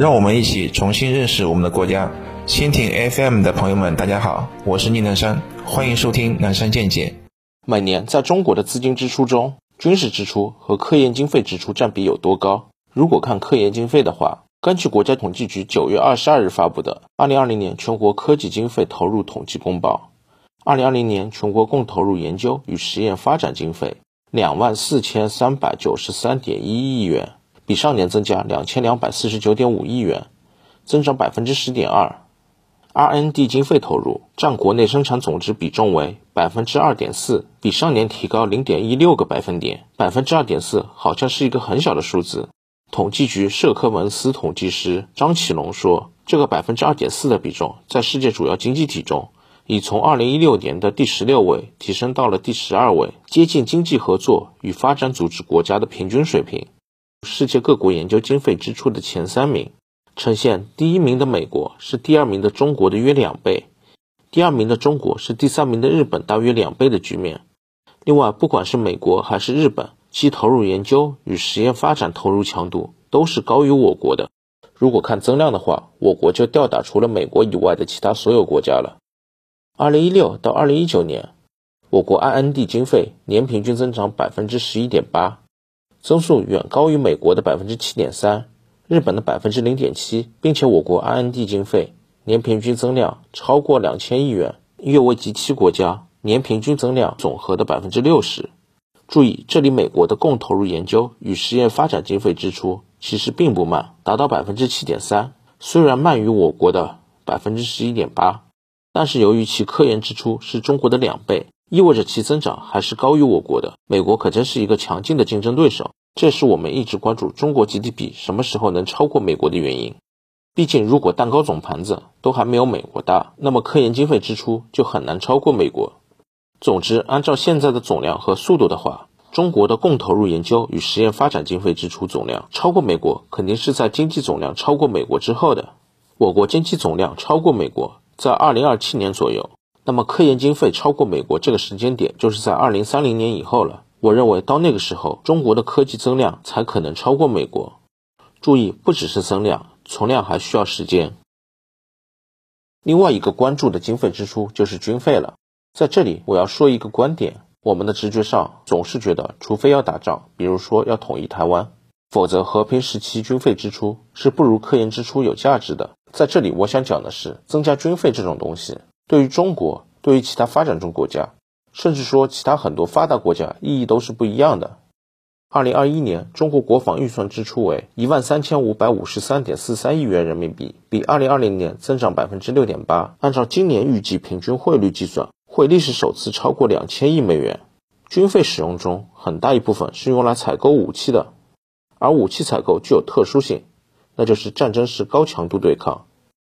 让我们一起重新认识我们的国家。蜻蜓 FM 的朋友们，大家好，我是宁南山，欢迎收听南山见解。每年在中国的资金支出中，军事支出和科研经费支出占比有多高？如果看科研经费的话，根据国家统计局九月二十二日发布的《二零二零年全国科技经费投入统计公报》，二零二零年全国共投入研究与实验发展经费两万四千三百九十三点一亿元，比上年增加两千两百四十九点五亿元，增长百分之十点二。R&D 经费投入占国内生产总值比重为百分之二点四，比上年提高零点一六个百分点。百分之二点四好像是一个很小的数字。统计局社科文司统计师张启龙说：“这个百分之二点四的比重，在世界主要经济体中，已从二零一六年的第十六位提升到了第十二位，接近经济合作与发展组织国家的平均水平。世界各国研究经费支出的前三名。”呈现第一名的美国是第二名的中国的约两倍，第二名的中国是第三名的日本大约两倍的局面。另外，不管是美国还是日本，其投入研究与实验发展投入强度都是高于我国的。如果看增量的话，我国就吊打除了美国以外的其他所有国家了。二零一六到二零一九年，我国 IND 经费年平均增长百分之十一点八，增速远高于美国的百分之七点三。日本的百分之零点七，并且我国 R&D 经费年平均增量超过两千亿元，约为 G 七国家年平均增量总和的百分之六十。注意，这里美国的共投入研究与实验发展经费支出其实并不慢，达到百分之七点三，虽然慢于我国的百分之十一点八，但是由于其科研支出是中国的两倍，意味着其增长还是高于我国的。美国可真是一个强劲的竞争对手。这是我们一直关注中国 GDP 什么时候能超过美国的原因。毕竟，如果蛋糕总盘子都还没有美国大，那么科研经费支出就很难超过美国。总之，按照现在的总量和速度的话，中国的共投入研究与实验发展经费支出总量超过美国，肯定是在经济总量超过美国之后的。我国经济总量超过美国，在二零二七年左右，那么科研经费超过美国这个时间点，就是在二零三零年以后了。我认为到那个时候，中国的科技增量才可能超过美国。注意，不只是增量，存量还需要时间。另外一个关注的经费支出就是军费了。在这里，我要说一个观点：我们的直觉上总是觉得，除非要打仗，比如说要统一台湾，否则和平时期军费支出是不如科研支出有价值的。在这里，我想讲的是，增加军费这种东西，对于中国，对于其他发展中国家。甚至说，其他很多发达国家意义都是不一样的。二零二一年，中国国防预算支出为一万三千五百五十三点四三亿元人民币，比二零二零年增长百分之六点八。按照今年预计平均汇率计算，会历史首次超过两千亿美元。军费使用中很大一部分是用来采购武器的，而武器采购具有特殊性，那就是战争时高强度对抗，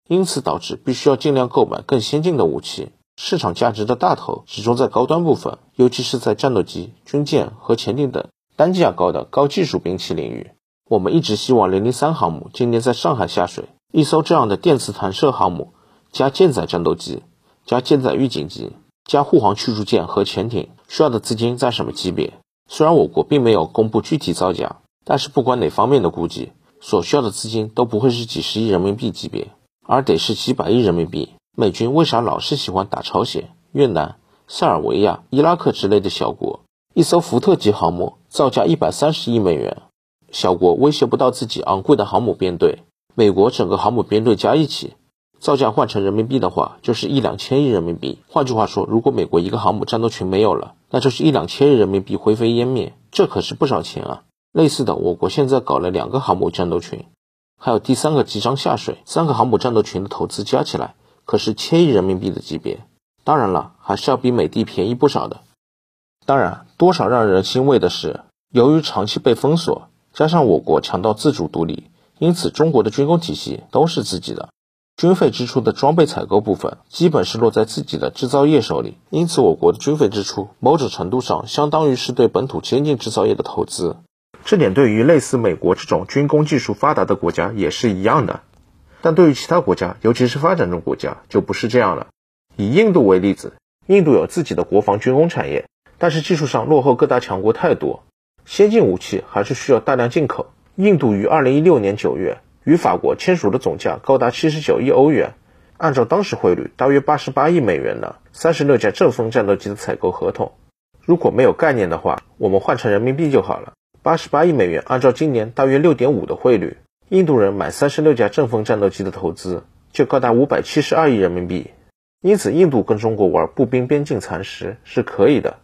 因此导致必须要尽量购买更先进的武器。市场价值的大头集中在高端部分，尤其是在战斗机、军舰和潜艇等单价高的高技术兵器领域。我们一直希望零零三航母今年在上海下水，一艘这样的电磁弹射航母加舰载战斗机加舰载预警机加护航驱逐舰和潜艇需要的资金在什么级别？虽然我国并没有公布具体造价，但是不管哪方面的估计，所需要的资金都不会是几十亿人民币级别，而得是几百亿人民币。美军为啥老是喜欢打朝鲜、越南、塞尔维亚、伊拉克之类的小国？一艘福特级航母造价一百三十亿美元，小国威胁不到自己昂贵的航母编队。美国整个航母编队加一起，造价换成人民币的话，就是一两千亿人民币。换句话说，如果美国一个航母战斗群没有了，那就是一两千亿人民币灰飞烟灭，这可是不少钱啊！类似的，我国现在搞了两个航母战斗群，还有第三个即将下水，三个航母战斗群的投资加起来。可是千亿人民币的级别，当然了，还是要比美的便宜不少的。当然，多少让人欣慰的是，由于长期被封锁，加上我国强调自主独立，因此中国的军工体系都是自己的，军费支出的装备采购部分基本是落在自己的制造业手里。因此，我国的军费支出某种程度上相当于是对本土先进制造业的投资。这点对于类似美国这种军工技术发达的国家也是一样的。但对于其他国家，尤其是发展中国家，就不是这样了。以印度为例子，印度有自己的国防军工产业，但是技术上落后各大强国太多，先进武器还是需要大量进口。印度于二零一六年九月与法国签署的总价高达七十九亿欧元，按照当时汇率，大约八十八亿美元的三十六架阵风战斗机的采购合同。如果没有概念的话，我们换成人民币就好了。八十八亿美元，按照今年大约六点五的汇率，印度人买三十六架阵风战斗机的投资就高达五百七十二亿人民币。因此，印度跟中国玩步兵边境蚕食是可以的，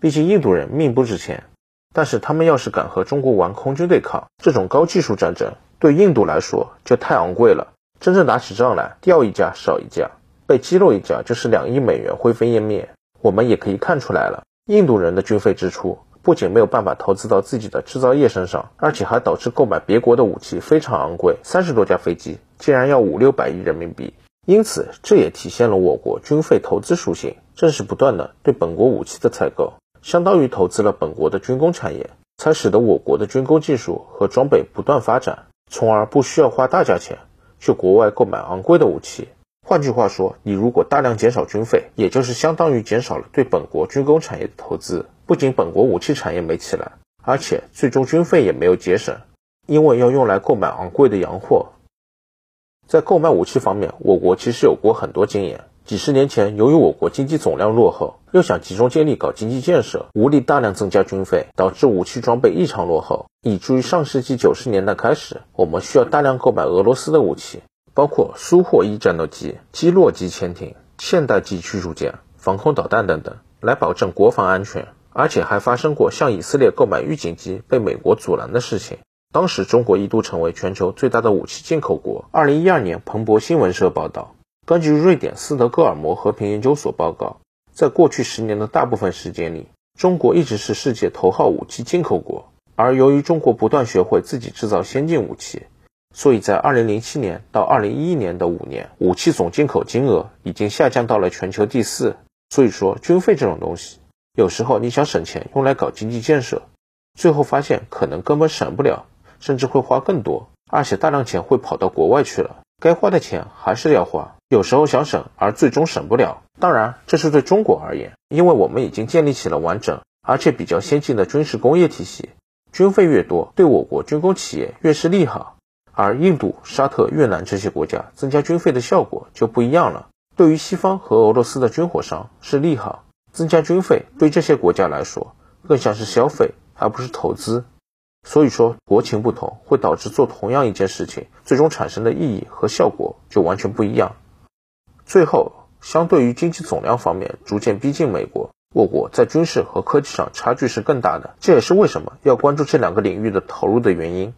毕竟印度人命不值钱。但是他们要是敢和中国玩空军对抗，这种高技术战争对印度来说就太昂贵了。真正打起仗来，掉一架少一架，被击落一架就是两亿美元灰飞烟灭。我们也可以看出来了，印度人的军费支出。不仅没有办法投资到自己的制造业身上，而且还导致购买别国的武器非常昂贵。三十多架飞机竟然要五六百亿人民币，因此这也体现了我国军费投资属性，正是不断的对本国武器的采购，相当于投资了本国的军工产业，才使得我国的军工技术和装备不断发展，从而不需要花大价钱去国外购买昂贵的武器。换句话说，你如果大量减少军费，也就是相当于减少了对本国军工产业的投资。不仅本国武器产业没起来，而且最终军费也没有节省，因为要用来购买昂贵的洋货。在购买武器方面，我国其实有过很多经验。几十年前，由于我国经济总量落后，又想集中精力搞经济建设，无力大量增加军费，导致武器装备异常落后，以至于上世纪九十年代开始，我们需要大量购买俄罗斯的武器。包括苏霍伊战斗机、基洛级潜艇、现代级驱逐舰、防空导弹等等，来保证国防安全。而且还发生过向以色列购买预警机被美国阻拦的事情。当时中国一度成为全球最大的武器进口国。二零一二年，彭博新闻社报道，根据瑞典斯德哥尔摩和平研究所报告，在过去十年的大部分时间里，中国一直是世界头号武器进口国。而由于中国不断学会自己制造先进武器。所以在二零零七年到二零一一年的五年，武器总进口金额已经下降到了全球第四。所以说，军费这种东西，有时候你想省钱用来搞经济建设，最后发现可能根本省不了，甚至会花更多，而且大量钱会跑到国外去了。该花的钱还是要花，有时候想省而最终省不了。当然，这是对中国而言，因为我们已经建立起了完整而且比较先进的军事工业体系，军费越多，对我国军工企业越是利好。而印度、沙特、越南这些国家增加军费的效果就不一样了。对于西方和俄罗斯的军火商是利好，增加军费对这些国家来说更像是消费，而不是投资。所以说，国情不同会导致做同样一件事情，最终产生的意义和效果就完全不一样。最后，相对于经济总量方面逐渐逼近美国，我国在军事和科技上差距是更大的。这也是为什么要关注这两个领域的投入的原因。